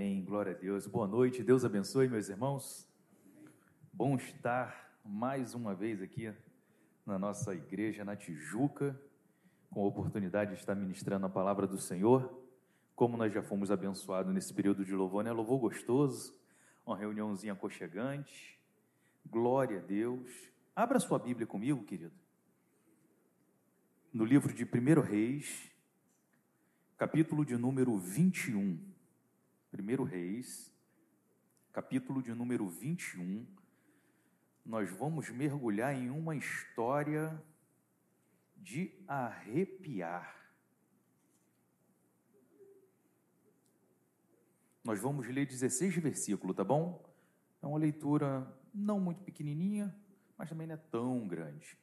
Amém. Glória a Deus. Boa noite. Deus abençoe, meus irmãos. Bom estar mais uma vez aqui na nossa igreja na Tijuca, com a oportunidade de estar ministrando a palavra do Senhor. Como nós já fomos abençoados nesse período de louvor, né? Louvor gostoso, uma reuniãozinha aconchegante. Glória a Deus. Abra sua Bíblia comigo, querido. No livro de 1 Reis, capítulo de número 21. 1 Reis, capítulo de número 21, nós vamos mergulhar em uma história de arrepiar. Nós vamos ler 16 versículos, tá bom? É uma leitura não muito pequenininha, mas também não é tão grande.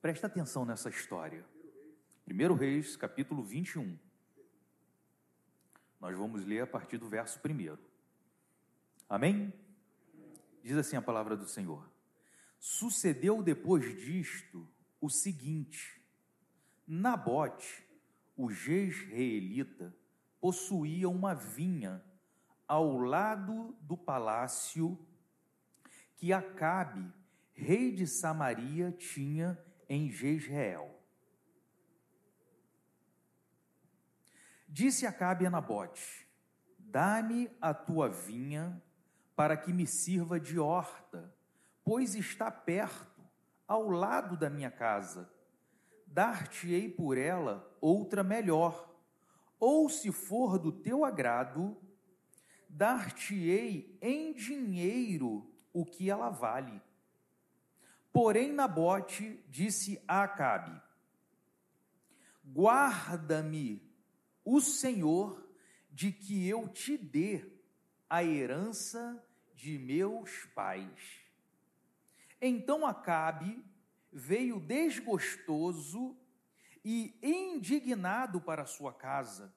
Presta atenção nessa história. 1 Reis, capítulo 21. Nós vamos ler a partir do verso primeiro. Amém? Diz assim a palavra do Senhor: Sucedeu depois disto o seguinte: Nabote, o jezreelita, possuía uma vinha ao lado do palácio que Acabe, rei de Samaria, tinha em Jezreel. Disse Acabe a Nabote: Dá-me a tua vinha para que me sirva de horta, pois está perto, ao lado da minha casa. Dar-te-ei por ela outra melhor, ou se for do teu agrado, dar-te-ei em dinheiro o que ela vale. Porém, Nabote disse a Acabe: Guarda-me o Senhor de que eu te dê a herança de meus pais. Então Acabe veio desgostoso e indignado para sua casa,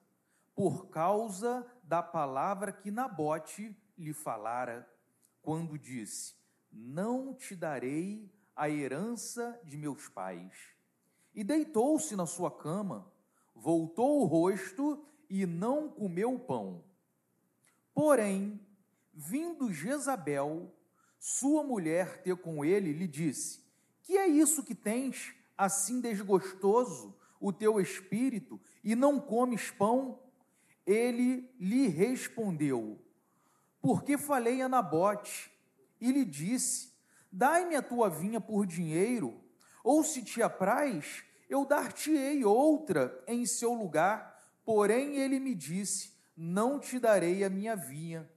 por causa da palavra que Nabote lhe falara, quando disse: Não te darei a herança de meus pais. E deitou-se na sua cama voltou o rosto e não comeu pão. Porém, vindo Jezabel, sua mulher ter com ele, lhe disse: Que é isso que tens assim desgostoso o teu espírito e não comes pão? Ele lhe respondeu: Porque falei a Nabote e lhe disse: Dai-me a tua vinha por dinheiro, ou se te apraz, eu dar-te-ei outra em seu lugar. Porém, ele me disse: Não te darei a minha vinha.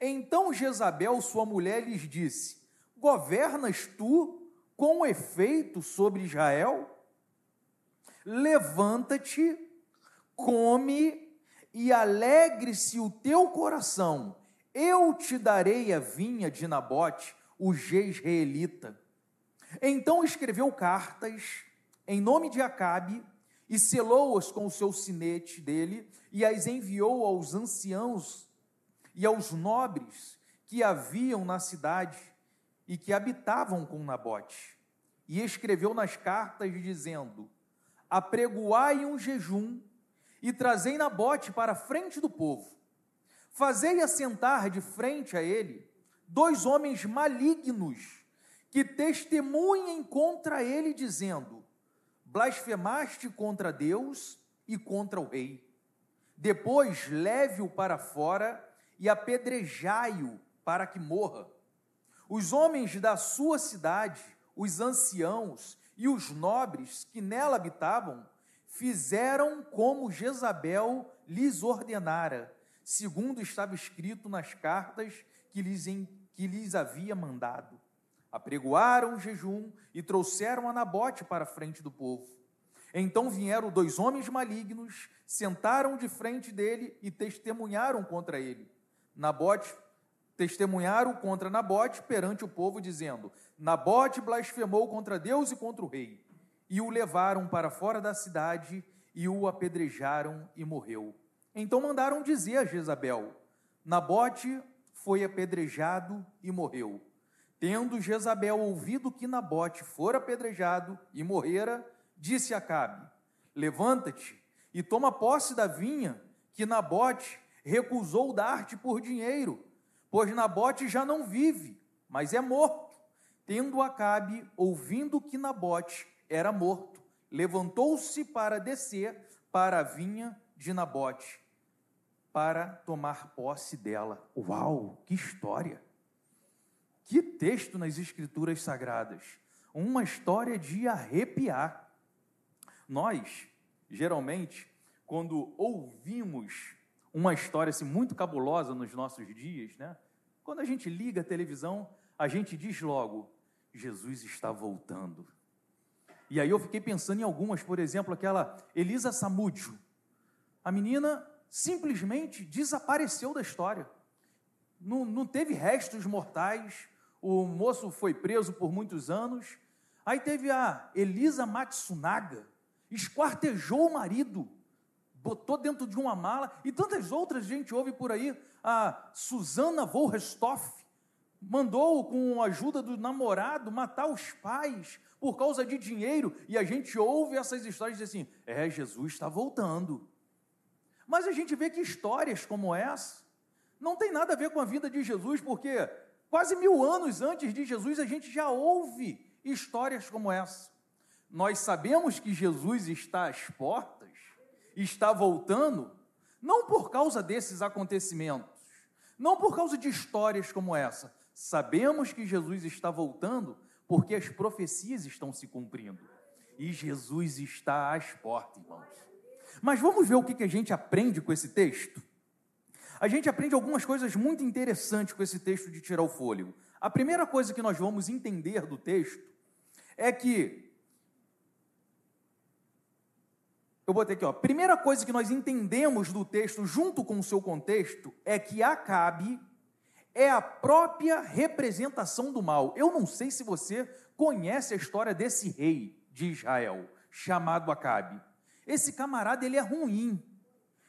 Então Jezabel, sua mulher, lhes disse: Governas tu com efeito sobre Israel? Levanta-te, come e alegre-se o teu coração. Eu te darei a vinha de Nabote, o jezreelita. Então escreveu cartas em nome de Acabe e selou-as com o seu sinete dele e as enviou aos anciãos e aos nobres que haviam na cidade e que habitavam com Nabote. E escreveu nas cartas dizendo: Apregoai um jejum e trazei Nabote para a frente do povo. Fazei assentar de frente a ele dois homens malignos que testemunhem contra ele, dizendo: blasfemaste contra Deus e contra o rei. Depois leve-o para fora e apedrejai-o para que morra. Os homens da sua cidade, os anciãos e os nobres que nela habitavam, fizeram como Jezabel lhes ordenara, segundo estava escrito nas cartas que lhes, que lhes havia mandado apregoaram o jejum e trouxeram a Nabote para a frente do povo. Então vieram dois homens malignos, sentaram de frente dele e testemunharam contra ele. Nabote testemunharam contra Nabote perante o povo, dizendo: Nabote blasfemou contra Deus e contra o rei. E o levaram para fora da cidade e o apedrejaram e morreu. Então mandaram dizer a Jezabel: Nabote foi apedrejado e morreu. Tendo Jezabel ouvido que Nabote fora apedrejado e morrera, disse a Acabe: Levanta-te e toma posse da vinha que Nabote, recusou dar-te por dinheiro, pois Nabote já não vive, mas é morto. Tendo Acabe, ouvindo que Nabote era morto, levantou-se para descer para a vinha de Nabote, para tomar posse dela. Uau, que história! Que texto nas Escrituras Sagradas! Uma história de arrepiar. Nós, geralmente, quando ouvimos uma história assim, muito cabulosa nos nossos dias, né? Quando a gente liga a televisão, a gente diz logo: Jesus está voltando. E aí eu fiquei pensando em algumas, por exemplo, aquela Elisa Samúdio. A menina simplesmente desapareceu da história. Não, não teve restos mortais. O moço foi preso por muitos anos. Aí teve a Elisa Matsunaga, esquartejou o marido, botou dentro de uma mala, e tantas outras a gente ouve por aí. A Susana Volrestoff mandou, com a ajuda do namorado, matar os pais por causa de dinheiro, e a gente ouve essas histórias e diz assim: é, Jesus está voltando. Mas a gente vê que histórias como essa não tem nada a ver com a vida de Jesus, porque quase mil anos antes de Jesus a gente já ouve histórias como essa. Nós sabemos que Jesus está às portas, está voltando, não por causa desses acontecimentos, não por causa de histórias como essa. Sabemos que Jesus está voltando porque as profecias estão se cumprindo. E Jesus está às portas, irmãos. Mas vamos ver o que a gente aprende com esse texto? A gente aprende algumas coisas muito interessantes com esse texto de tirar o fôlego. A primeira coisa que nós vamos entender do texto é que. Eu botei aqui, ó. Primeira coisa que nós entendemos do texto, junto com o seu contexto, é que Acabe é a própria representação do mal. Eu não sei se você conhece a história desse rei de Israel, chamado Acabe. Esse camarada, ele é ruim.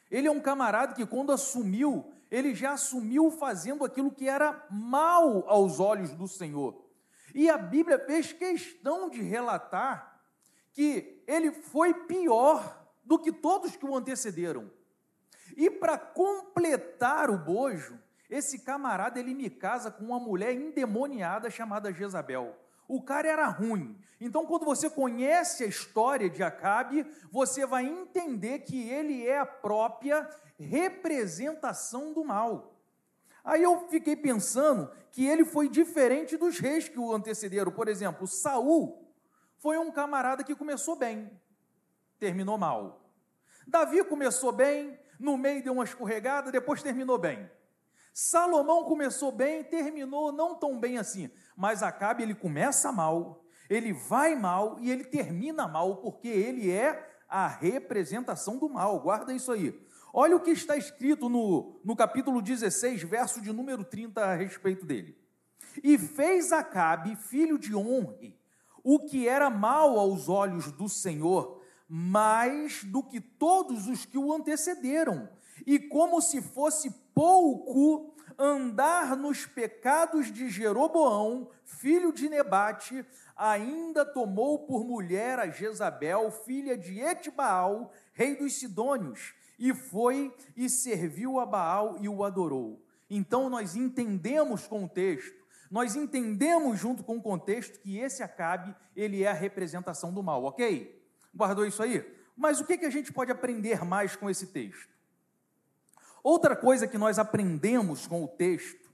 Ele é um camarada que, quando assumiu, ele já assumiu fazendo aquilo que era mal aos olhos do Senhor. E a Bíblia fez questão de relatar que ele foi pior do que todos que o antecederam. E para completar o bojo, esse camarada ele me casa com uma mulher endemoniada chamada Jezabel. O cara era ruim. Então, quando você conhece a história de Acabe, você vai entender que ele é a própria representação do mal. Aí eu fiquei pensando que ele foi diferente dos reis que o antecederam. Por exemplo, Saul foi um camarada que começou bem, terminou mal. Davi começou bem, no meio deu uma escorregada, depois terminou bem. Salomão começou bem, terminou não tão bem assim, mas Acabe ele começa mal, ele vai mal e ele termina mal, porque ele é a representação do mal. Guarda isso aí. Olha o que está escrito no, no capítulo 16, verso de número 30 a respeito dele. E fez Acabe, filho de Honre, o que era mal aos olhos do Senhor, mais do que todos os que o antecederam, e como se fosse pouco andar nos pecados de Jeroboão, filho de Nebate, ainda tomou por mulher a Jezabel, filha de Etbaal, rei dos Sidônios, e foi e serviu a Baal e o adorou. Então nós entendemos com o texto, nós entendemos junto com o contexto que esse Acabe, ele é a representação do mal, ok? Guardou isso aí? Mas o que, que a gente pode aprender mais com esse texto? Outra coisa que nós aprendemos com o texto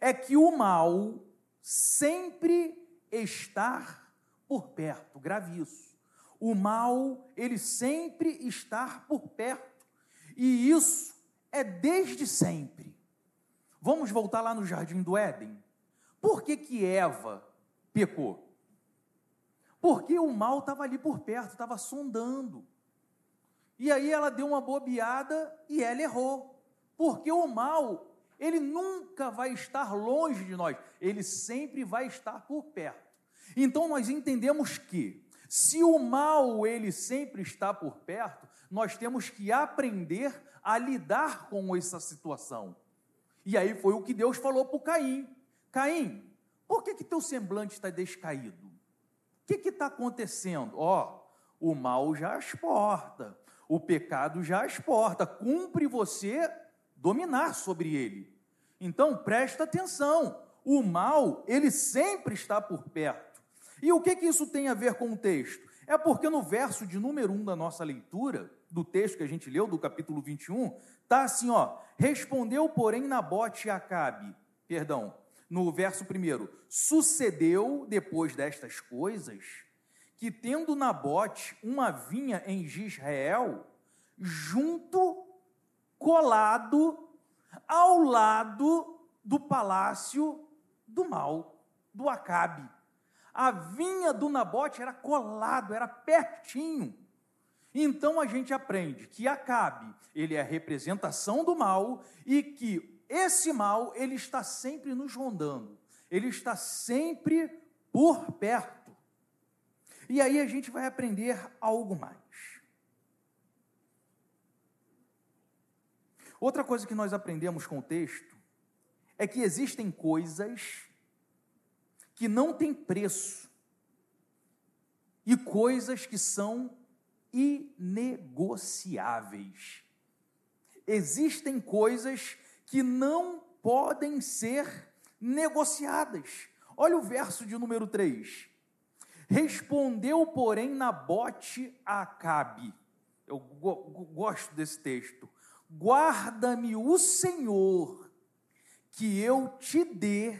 é que o mal sempre está por perto, grave isso. O mal, ele sempre está por perto. E isso é desde sempre. Vamos voltar lá no jardim do Éden. Por que que Eva pecou? Porque o mal estava ali por perto, estava sondando. E aí ela deu uma bobeada e ela errou. Porque o mal, ele nunca vai estar longe de nós, ele sempre vai estar por perto. Então nós entendemos que se o mal ele sempre está por perto, nós temos que aprender a lidar com essa situação. E aí foi o que Deus falou para Caim: Caim, por que, que teu semblante está descaído? O que está acontecendo? Ó, oh, o mal já exporta, o pecado já exporta, cumpre você dominar sobre ele. Então, presta atenção, o mal, ele sempre está por perto. E o que, que isso tem a ver com o texto? É porque no verso de número 1 da nossa leitura, do texto que a gente leu, do capítulo 21, está assim, ó, respondeu, porém, Nabote e Acabe, perdão, no verso 1, sucedeu, depois destas coisas, que tendo Nabote uma vinha em Israel, junto, colado, ao lado do palácio do mal, do Acabe. A vinha do Nabote era colado, era pertinho. Então a gente aprende que Acabe, ele é a representação do mal e que esse mal, ele está sempre nos rondando. Ele está sempre por perto. E aí a gente vai aprender algo mais. Outra coisa que nós aprendemos com o texto é que existem coisas que não têm preço e coisas que são inegociáveis. Existem coisas que não podem ser negociadas. Olha o verso de número 3. Respondeu, porém, Nabote a Acabe. Eu gosto desse texto. Guarda-me o Senhor, que eu te dê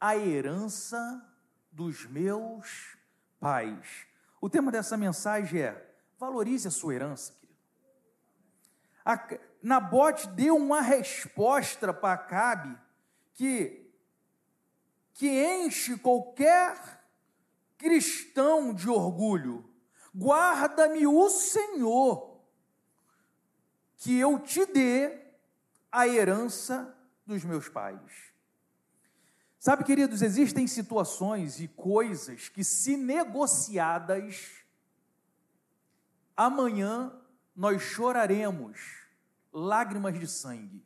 a herança dos meus pais. O tema dessa mensagem é: valorize a sua herança, querido. A, Nabote deu uma resposta para Acabe que, que enche qualquer cristão de orgulho. Guarda-me o Senhor, que eu te dê a herança dos meus pais. Sabe, queridos, existem situações e coisas que, se negociadas, amanhã nós choraremos lágrimas de sangue.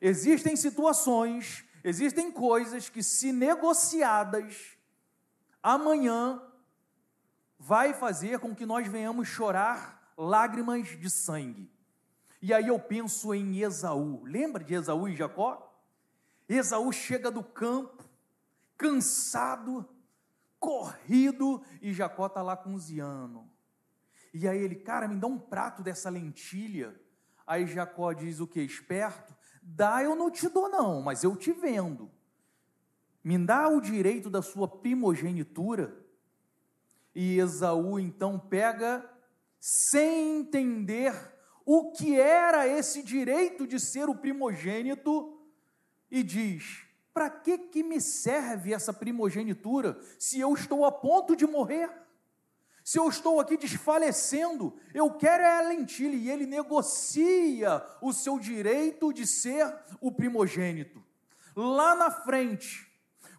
Existem situações, existem coisas que, se negociadas, amanhã vai fazer com que nós venhamos chorar lágrimas de sangue. E aí eu penso em Esaú. Lembra de Esaú e Jacó? Esaú chega do campo, cansado, corrido, e Jacó está lá cozinhando. E aí ele, cara, me dá um prato dessa lentilha. Aí Jacó diz o que? Esperto? Dá, eu não te dou, não, mas eu te vendo me dá o direito da sua primogenitura. E Esaú então pega, sem entender o que era esse direito de ser o primogênito, e diz: Para que, que me serve essa primogenitura se eu estou a ponto de morrer? Se eu estou aqui desfalecendo, eu quero é a lentilha, e ele negocia o seu direito de ser o primogênito. Lá na frente,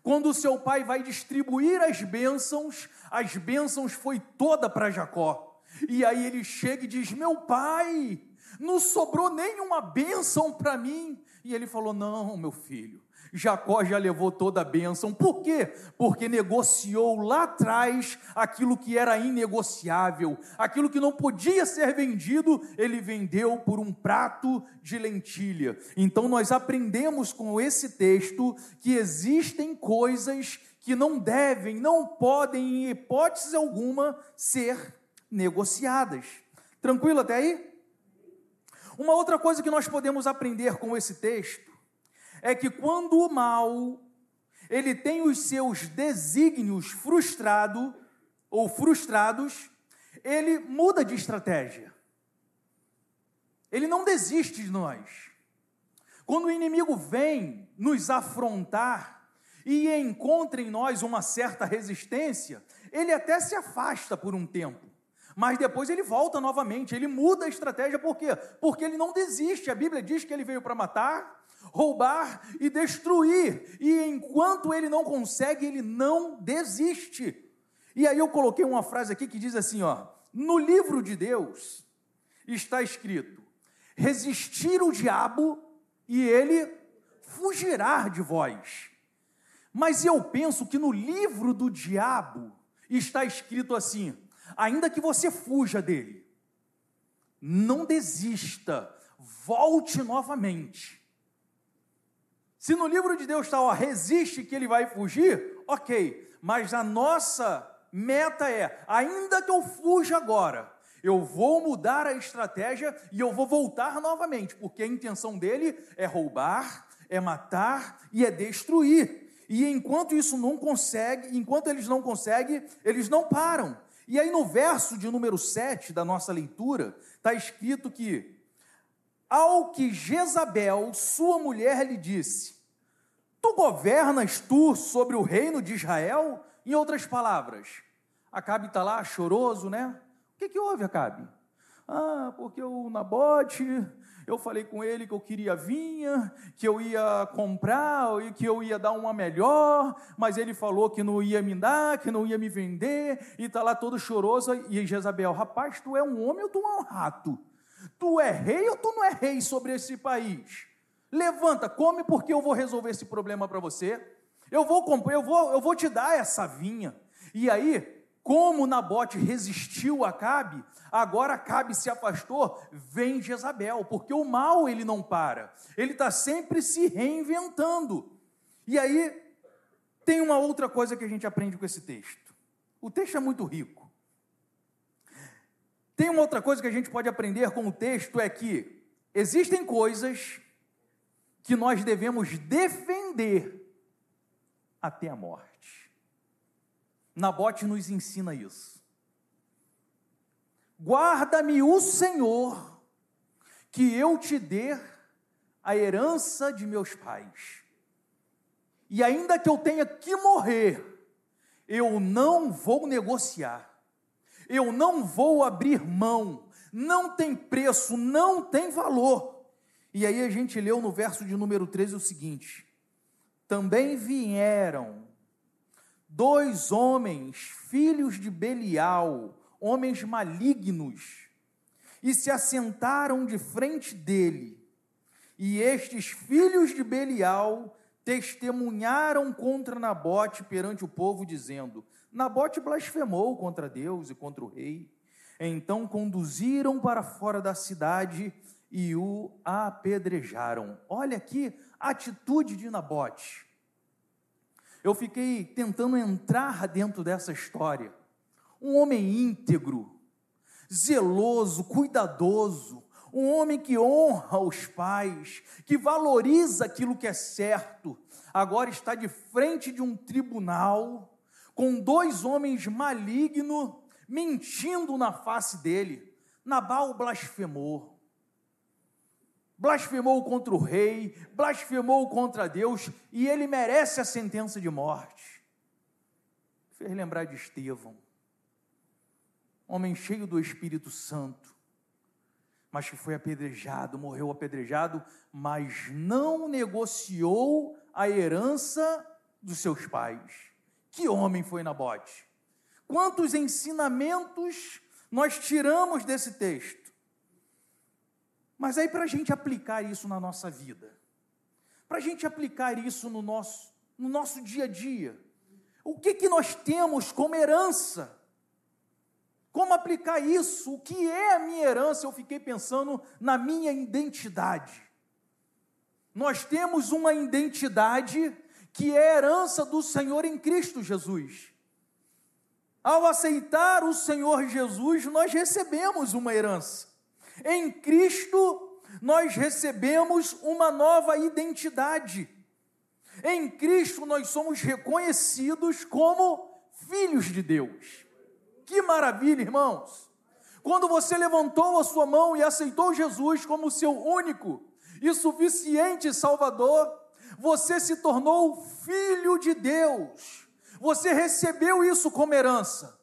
quando o seu pai vai distribuir as bênçãos, as bênçãos foi toda para Jacó. E aí ele chega e diz: Meu pai, não sobrou nenhuma bênção para mim. E ele falou: Não, meu filho, Jacó já levou toda a bênção. Por quê? Porque negociou lá atrás aquilo que era inegociável, aquilo que não podia ser vendido, ele vendeu por um prato de lentilha. Então nós aprendemos com esse texto que existem coisas que não devem, não podem, em hipótese alguma, ser negociadas. Tranquilo até aí? Uma outra coisa que nós podemos aprender com esse texto é que quando o mal ele tem os seus desígnios frustrado ou frustrados, ele muda de estratégia. Ele não desiste de nós. Quando o inimigo vem nos afrontar e encontra em nós uma certa resistência, ele até se afasta por um tempo. Mas depois ele volta novamente, ele muda a estratégia, por quê? Porque ele não desiste. A Bíblia diz que ele veio para matar, roubar e destruir. E enquanto ele não consegue, ele não desiste. E aí eu coloquei uma frase aqui que diz assim, ó: No livro de Deus está escrito: Resistir o diabo e ele fugirá de vós. Mas eu penso que no livro do diabo está escrito assim: ainda que você fuja dele, não desista, volte novamente. Se no livro de Deus está, ó, resiste que ele vai fugir, ok, mas a nossa meta é, ainda que eu fuja agora, eu vou mudar a estratégia e eu vou voltar novamente, porque a intenção dele é roubar, é matar e é destruir. E enquanto isso não consegue, enquanto eles não conseguem, eles não param. E aí no verso de número 7 da nossa leitura, está escrito que ao que Jezabel, sua mulher, lhe disse: Tu governas tu sobre o reino de Israel? Em outras palavras, Acabe está lá choroso, né? O que, que houve, Acabe? Ah, porque o Nabote, eu falei com ele que eu queria vinha, que eu ia comprar e que eu ia dar uma melhor, mas ele falou que não ia me dar, que não ia me vender, e está lá todo choroso. E Jezabel, rapaz, tu é um homem ou tu é um rato? Tu é rei ou tu não é rei sobre esse país? Levanta, come, porque eu vou resolver esse problema para você. Eu vou comprar, eu vou, eu vou te dar essa vinha. E aí, como Nabote resistiu a Acabe, agora Acabe se afastou, vem Jezabel, porque o mal ele não para, ele está sempre se reinventando. E aí tem uma outra coisa que a gente aprende com esse texto. O texto é muito rico. Tem uma outra coisa que a gente pode aprender com o texto é que existem coisas que nós devemos defender até a morte. Nabote nos ensina isso. Guarda-me o Senhor, que eu te dê a herança de meus pais. E ainda que eu tenha que morrer, eu não vou negociar, eu não vou abrir mão, não tem preço, não tem valor. E aí a gente leu no verso de número 13 o seguinte: também vieram dois homens, filhos de Belial, homens malignos, e se assentaram de frente dele. E estes filhos de Belial testemunharam contra Nabote perante o povo, dizendo: Nabote blasfemou contra Deus e contra o rei. Então conduziram para fora da cidade e o apedrejaram. Olha aqui a atitude de Nabote eu fiquei tentando entrar dentro dessa história. Um homem íntegro, zeloso, cuidadoso, um homem que honra os pais, que valoriza aquilo que é certo, agora está de frente de um tribunal com dois homens malignos mentindo na face dele. Nabal blasfemou blasfemou contra o rei, blasfemou contra Deus, e ele merece a sentença de morte. Fez lembrar de Estevão, homem cheio do Espírito Santo, mas que foi apedrejado, morreu apedrejado, mas não negociou a herança dos seus pais. Que homem foi Nabote? Quantos ensinamentos nós tiramos desse texto? Mas aí, para a gente aplicar isso na nossa vida, para a gente aplicar isso no nosso, no nosso dia a dia, o que, que nós temos como herança? Como aplicar isso? O que é a minha herança? Eu fiquei pensando na minha identidade. Nós temos uma identidade que é herança do Senhor em Cristo Jesus. Ao aceitar o Senhor Jesus, nós recebemos uma herança. Em Cristo, nós recebemos uma nova identidade. Em Cristo, nós somos reconhecidos como filhos de Deus. Que maravilha, irmãos! Quando você levantou a sua mão e aceitou Jesus como seu único e suficiente Salvador, você se tornou filho de Deus. Você recebeu isso como herança.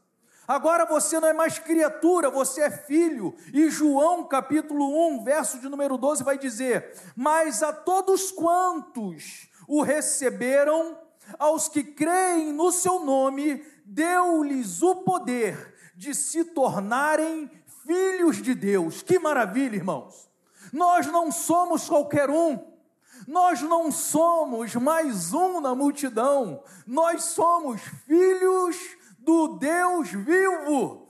Agora você não é mais criatura, você é filho. E João capítulo 1, verso de número 12 vai dizer: Mas a todos quantos o receberam, aos que creem no seu nome, deu-lhes o poder de se tornarem filhos de Deus. Que maravilha, irmãos! Nós não somos qualquer um. Nós não somos mais um na multidão, nós somos filhos do Deus vivo,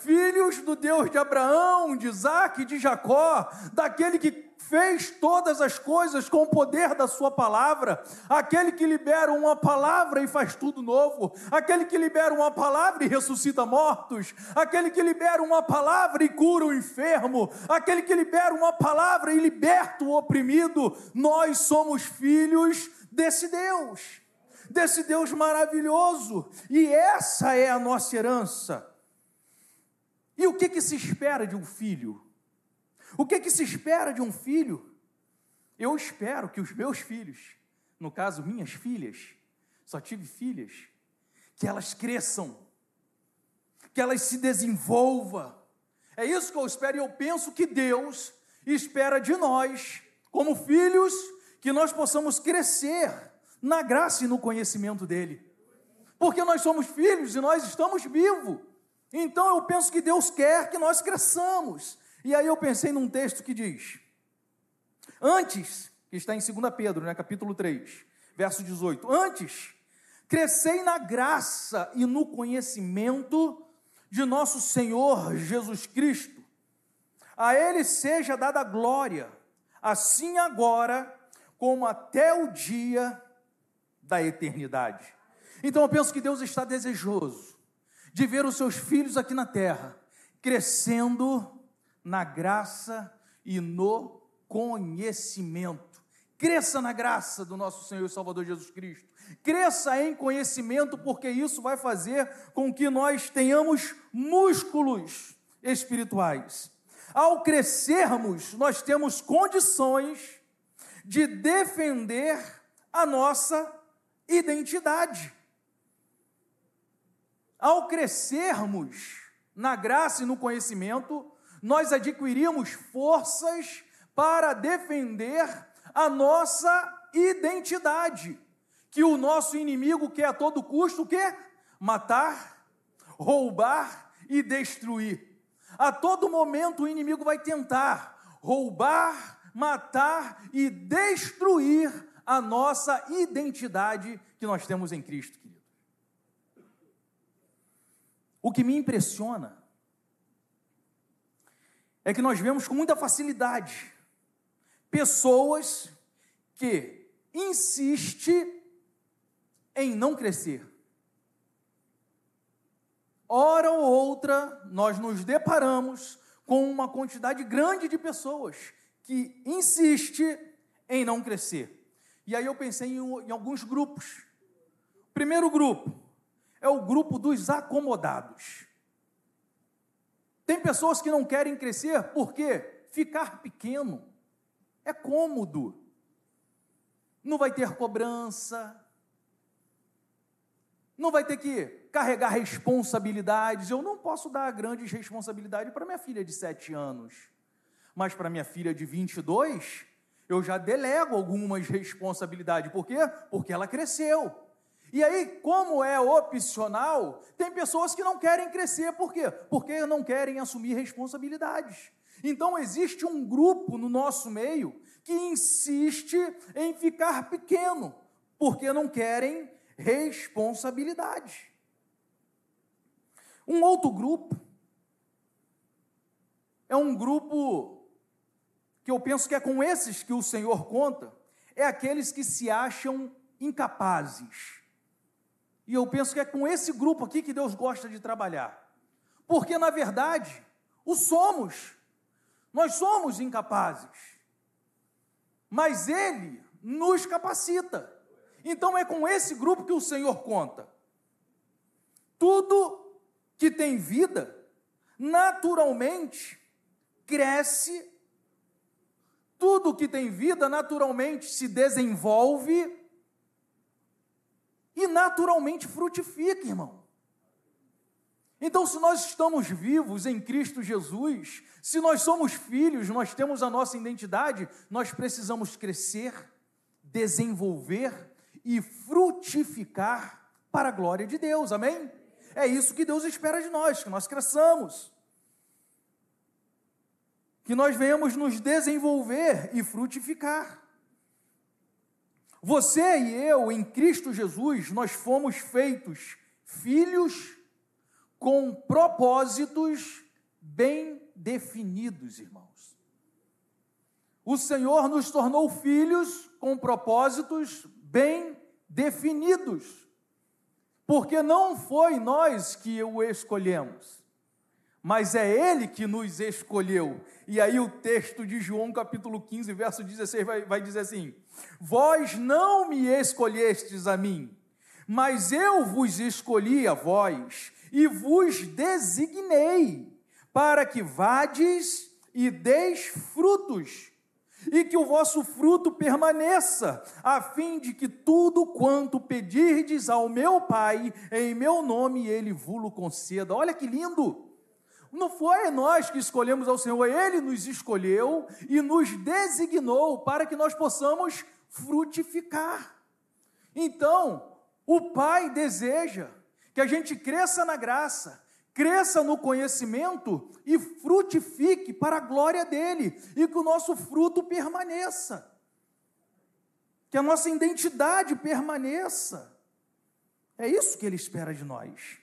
filhos do Deus de Abraão, de Isaac de Jacó, daquele que fez todas as coisas com o poder da Sua palavra, aquele que libera uma palavra e faz tudo novo, aquele que libera uma palavra e ressuscita mortos, aquele que libera uma palavra e cura o enfermo, aquele que libera uma palavra e liberta o oprimido, nós somos filhos desse Deus, desse Deus maravilhoso, e essa é a nossa herança. E o que, que se espera de um filho? O que, que se espera de um filho? Eu espero que os meus filhos, no caso minhas filhas, só tive filhas, que elas cresçam, que elas se desenvolvam. É isso que eu espero e eu penso que Deus espera de nós, como filhos, que nós possamos crescer na graça e no conhecimento dEle. Porque nós somos filhos e nós estamos vivos. Então eu penso que Deus quer que nós cresçamos. E aí eu pensei num texto que diz: Antes, que está em 2 Pedro, né, capítulo 3, verso 18: Antes, crescei na graça e no conhecimento de nosso Senhor Jesus Cristo. A Ele seja dada glória, assim agora como até o dia da eternidade. Então eu penso que Deus está desejoso de ver os seus filhos aqui na terra crescendo na graça e no conhecimento. Cresça na graça do nosso Senhor e Salvador Jesus Cristo. Cresça em conhecimento, porque isso vai fazer com que nós tenhamos músculos espirituais. Ao crescermos, nós temos condições de defender a nossa identidade. Ao crescermos na graça e no conhecimento, nós adquirimos forças para defender a nossa identidade, que o nosso inimigo quer a todo custo o quê? Matar, roubar e destruir. A todo momento o inimigo vai tentar roubar, matar e destruir a nossa identidade que nós temos em Cristo, querido. O que me impressiona é que nós vemos com muita facilidade pessoas que insistem em não crescer. Hora ou outra, nós nos deparamos com uma quantidade grande de pessoas que insiste em não crescer. E aí eu pensei em, em alguns grupos. Primeiro grupo é o grupo dos acomodados. Tem pessoas que não querem crescer porque ficar pequeno é cômodo. Não vai ter cobrança, não vai ter que carregar responsabilidades. Eu não posso dar grandes responsabilidades para minha filha de 7 anos, mas para minha filha de 22, eu já delego algumas responsabilidades. Por quê? Porque ela cresceu. E aí, como é opcional, tem pessoas que não querem crescer, por quê? Porque não querem assumir responsabilidades. Então, existe um grupo no nosso meio que insiste em ficar pequeno, porque não querem responsabilidade. Um outro grupo é um grupo que eu penso que é com esses que o Senhor conta, é aqueles que se acham incapazes e eu penso que é com esse grupo aqui que Deus gosta de trabalhar. Porque, na verdade, o somos. Nós somos incapazes. Mas Ele nos capacita. Então é com esse grupo que o Senhor conta. Tudo que tem vida, naturalmente, cresce. Tudo que tem vida, naturalmente, se desenvolve e naturalmente frutifica, irmão. Então, se nós estamos vivos em Cristo Jesus, se nós somos filhos, nós temos a nossa identidade, nós precisamos crescer, desenvolver e frutificar para a glória de Deus, amém? É isso que Deus espera de nós, que nós cresçamos, que nós venhamos nos desenvolver e frutificar. Você e eu, em Cristo Jesus, nós fomos feitos filhos com propósitos bem definidos, irmãos. o Senhor nos tornou filhos com propósitos bem definidos, porque não foi nós que o escolhemos, mas é Ele que nos escolheu. E aí o texto de João, capítulo 15, verso 16, vai, vai dizer assim: Vós não me escolhestes a mim, mas eu vos escolhi a vós e vos designei para que vades e deis frutos, e que o vosso fruto permaneça, a fim de que tudo quanto pedirdes ao meu Pai em meu nome, ele vulo conceda. Olha que lindo! Não foi nós que escolhemos ao Senhor, ele nos escolheu e nos designou para que nós possamos frutificar. Então, o Pai deseja que a gente cresça na graça, cresça no conhecimento e frutifique para a glória dele e que o nosso fruto permaneça, que a nossa identidade permaneça. É isso que ele espera de nós.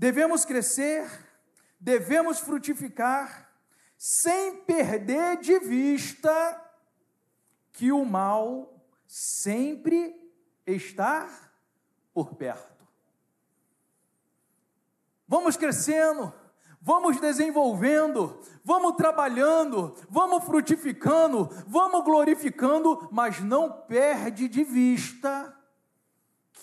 Devemos crescer, devemos frutificar, sem perder de vista que o mal sempre estar por perto. Vamos crescendo, vamos desenvolvendo, vamos trabalhando, vamos frutificando, vamos glorificando, mas não perde de vista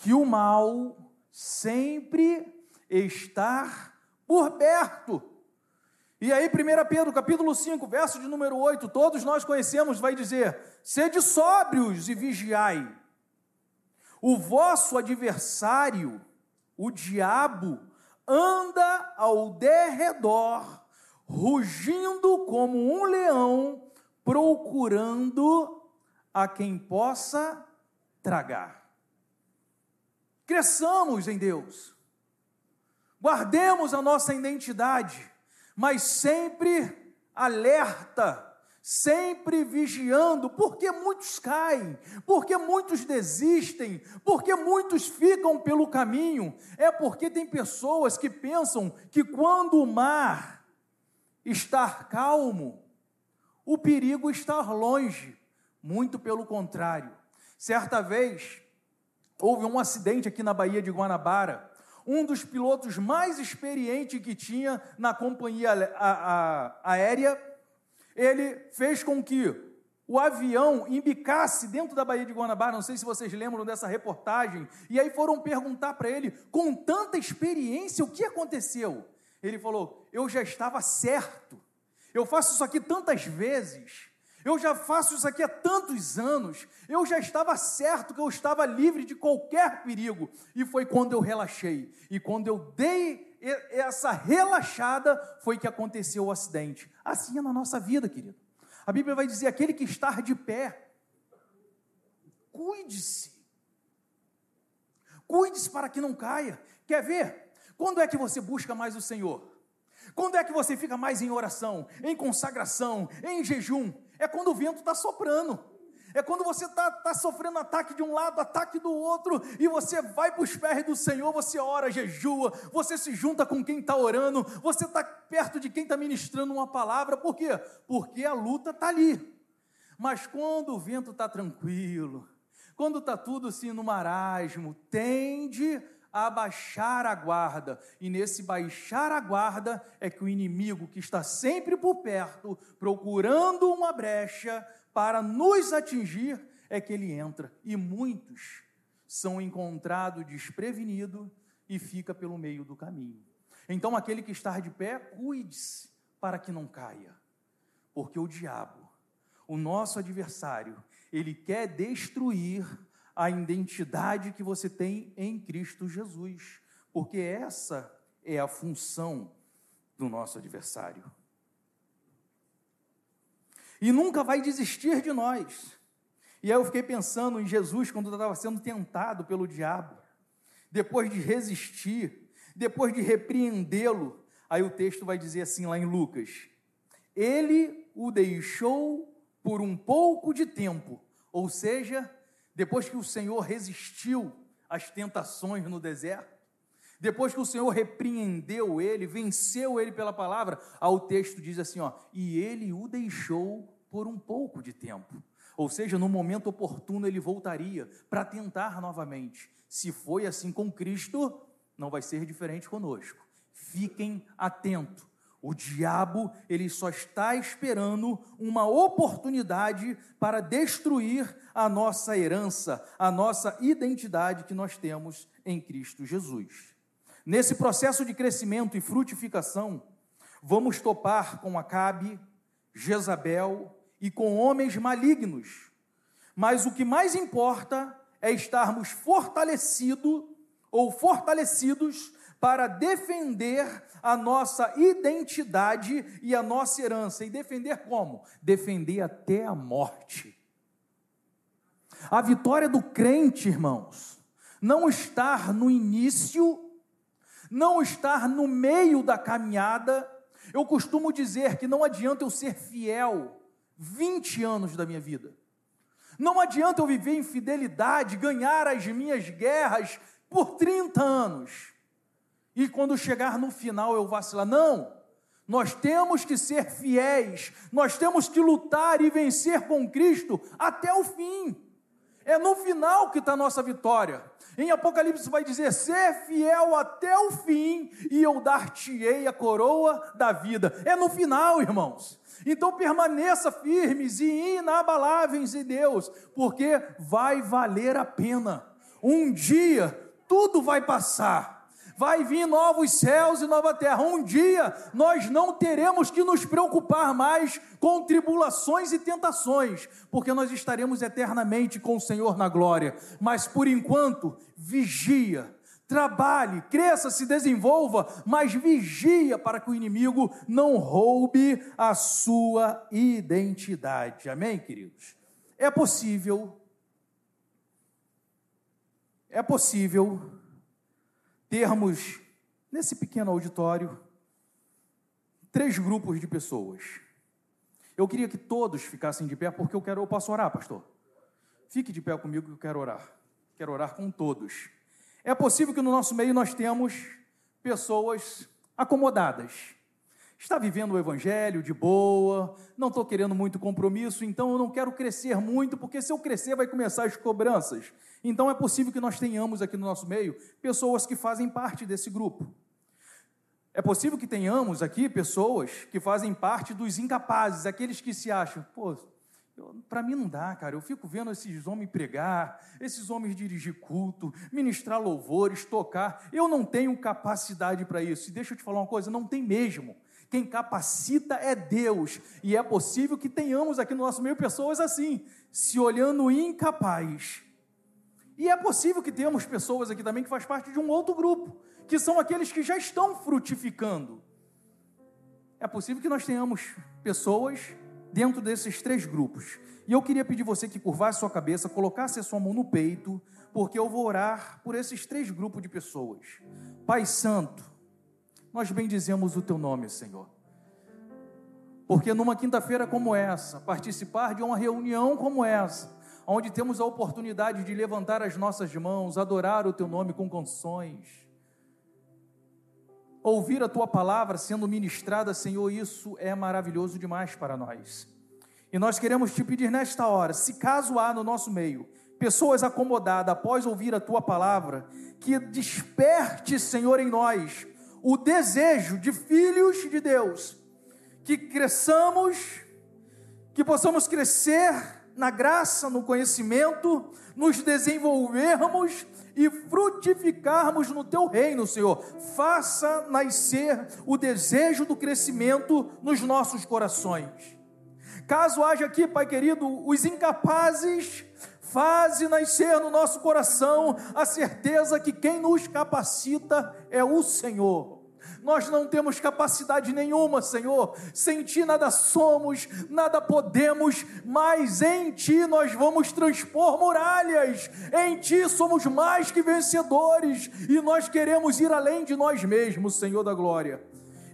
que o mal sempre está por perto. E aí, 1 Pedro, capítulo 5, verso de número 8, todos nós conhecemos, vai dizer: sede sóbrios e vigiai. O vosso adversário, o diabo, anda ao derredor, rugindo como um leão, procurando a quem possa tragar. Cresçamos em Deus, guardemos a nossa identidade, mas sempre alerta sempre vigiando, porque muitos caem, porque muitos desistem, porque muitos ficam pelo caminho. É porque tem pessoas que pensam que quando o mar estar calmo, o perigo está longe. Muito pelo contrário. Certa vez, houve um acidente aqui na Baía de Guanabara. Um dos pilotos mais experientes que tinha na companhia aérea ele fez com que o avião embicasse dentro da Baía de Guanabara, não sei se vocês lembram dessa reportagem, e aí foram perguntar para ele, com tanta experiência, o que aconteceu? Ele falou: Eu já estava certo, eu faço isso aqui tantas vezes, eu já faço isso aqui há tantos anos, eu já estava certo que eu estava livre de qualquer perigo, e foi quando eu relaxei, e quando eu dei essa relaxada foi que aconteceu o acidente. Assim é na nossa vida, querido. A Bíblia vai dizer: aquele que está de pé, cuide-se. Cuide-se para que não caia. Quer ver? Quando é que você busca mais o Senhor? Quando é que você fica mais em oração, em consagração, em jejum? É quando o vento está soprando. É quando você está tá sofrendo ataque de um lado, ataque do outro, e você vai para os pés do Senhor, você ora, jejua, você se junta com quem está orando, você está perto de quem está ministrando uma palavra, por quê? Porque a luta está ali. Mas quando o vento está tranquilo, quando está tudo assim no marasmo, tende a baixar a guarda. E nesse baixar a guarda é que o inimigo que está sempre por perto, procurando uma brecha, para nos atingir é que ele entra. E muitos são encontrados desprevenidos e fica pelo meio do caminho. Então aquele que está de pé, cuide-se para que não caia. Porque o diabo, o nosso adversário, ele quer destruir a identidade que você tem em Cristo Jesus, porque essa é a função do nosso adversário e nunca vai desistir de nós. E aí eu fiquei pensando em Jesus quando estava sendo tentado pelo diabo, depois de resistir, depois de repreendê-lo. Aí o texto vai dizer assim lá em Lucas: Ele o deixou por um pouco de tempo, ou seja, depois que o Senhor resistiu às tentações no deserto, Depois que o Senhor repreendeu ele, venceu ele pela palavra, ao texto diz assim, ó, e ele o deixou por um pouco de tempo. Ou seja, no momento oportuno ele voltaria para tentar novamente. Se foi assim com Cristo, não vai ser diferente conosco. Fiquem atentos. O diabo, ele só está esperando uma oportunidade para destruir a nossa herança, a nossa identidade que nós temos em Cristo Jesus. Nesse processo de crescimento e frutificação, vamos topar com Acabe, Jezabel e com homens malignos. Mas o que mais importa é estarmos fortalecidos ou fortalecidos para defender a nossa identidade e a nossa herança. E defender como? Defender até a morte. A vitória do crente, irmãos, não estar no início, não estar no meio da caminhada. Eu costumo dizer que não adianta eu ser fiel 20 anos da minha vida. Não adianta eu viver em fidelidade, ganhar as minhas guerras por 30 anos e quando chegar no final eu vacilar. Não! Nós temos que ser fiéis, nós temos que lutar e vencer com Cristo até o fim. É no final que está a nossa vitória. Em Apocalipse vai dizer: ser fiel até o fim, e eu dar-te-ei a coroa da vida. É no final, irmãos. Então permaneça firmes e inabaláveis em Deus, porque vai valer a pena. Um dia tudo vai passar vai vir novos céus e nova terra. Um dia nós não teremos que nos preocupar mais com tribulações e tentações, porque nós estaremos eternamente com o Senhor na glória. Mas por enquanto, vigia. Trabalhe, cresça, se desenvolva, mas vigia para que o inimigo não roube a sua identidade. Amém, queridos? É possível, é possível termos, nesse pequeno auditório, três grupos de pessoas. Eu queria que todos ficassem de pé, porque eu quero, eu posso orar, pastor. Fique de pé comigo que eu quero orar. Quero orar com todos. É possível que no nosso meio nós temos pessoas acomodadas. Está vivendo o evangelho de boa, não estou querendo muito compromisso, então eu não quero crescer muito, porque se eu crescer vai começar as cobranças. Então é possível que nós tenhamos aqui no nosso meio pessoas que fazem parte desse grupo. É possível que tenhamos aqui pessoas que fazem parte dos incapazes, aqueles que se acham, pô, para mim não dá, cara. Eu fico vendo esses homens pregar, esses homens dirigir culto, ministrar louvores, tocar. Eu não tenho capacidade para isso. E deixa eu te falar uma coisa: não tem mesmo. Quem capacita é Deus. E é possível que tenhamos aqui no nosso meio pessoas assim, se olhando incapaz e é possível que tenhamos pessoas aqui também que faz parte de um outro grupo, que são aqueles que já estão frutificando. É possível que nós tenhamos pessoas dentro desses três grupos. E eu queria pedir você que curvasse sua cabeça, colocasse a sua mão no peito, porque eu vou orar por esses três grupos de pessoas. Pai Santo, nós bendizemos o teu nome, Senhor. Porque numa quinta-feira como essa, participar de uma reunião como essa, onde temos a oportunidade de levantar as nossas mãos, adorar o teu nome com canções, ouvir a tua palavra sendo ministrada, Senhor, isso é maravilhoso demais para nós. E nós queremos te pedir nesta hora, se caso há no nosso meio pessoas acomodadas após ouvir a tua palavra, que desperte, Senhor, em nós o desejo de filhos de Deus, que cresçamos, que possamos crescer na graça, no conhecimento, nos desenvolvermos e frutificarmos no teu reino, Senhor. Faça nascer o desejo do crescimento nos nossos corações. Caso haja aqui, Pai querido, os incapazes, faze nascer no nosso coração a certeza que quem nos capacita é o Senhor. Nós não temos capacidade nenhuma, Senhor. Sem Ti nada somos, nada podemos, mas em Ti nós vamos transpor muralhas. Em Ti somos mais que vencedores e nós queremos ir além de nós mesmos, Senhor da glória.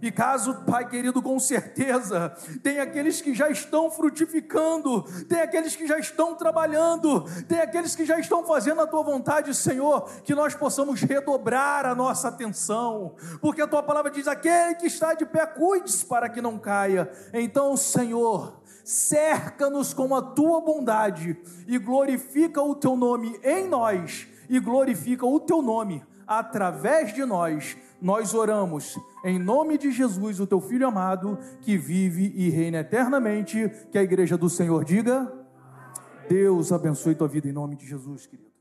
E caso, Pai querido, com certeza, tem aqueles que já estão frutificando, tem aqueles que já estão trabalhando, tem aqueles que já estão fazendo a tua vontade, Senhor, que nós possamos redobrar a nossa atenção, porque a tua palavra diz: aquele que está de pé, cuide-se para que não caia. Então, Senhor, cerca-nos com a tua bondade e glorifica o teu nome em nós e glorifica o teu nome através de nós nós oramos em nome de Jesus, o teu filho amado, que vive e reina eternamente. Que a igreja do Senhor diga: Deus abençoe tua vida em nome de Jesus, querido.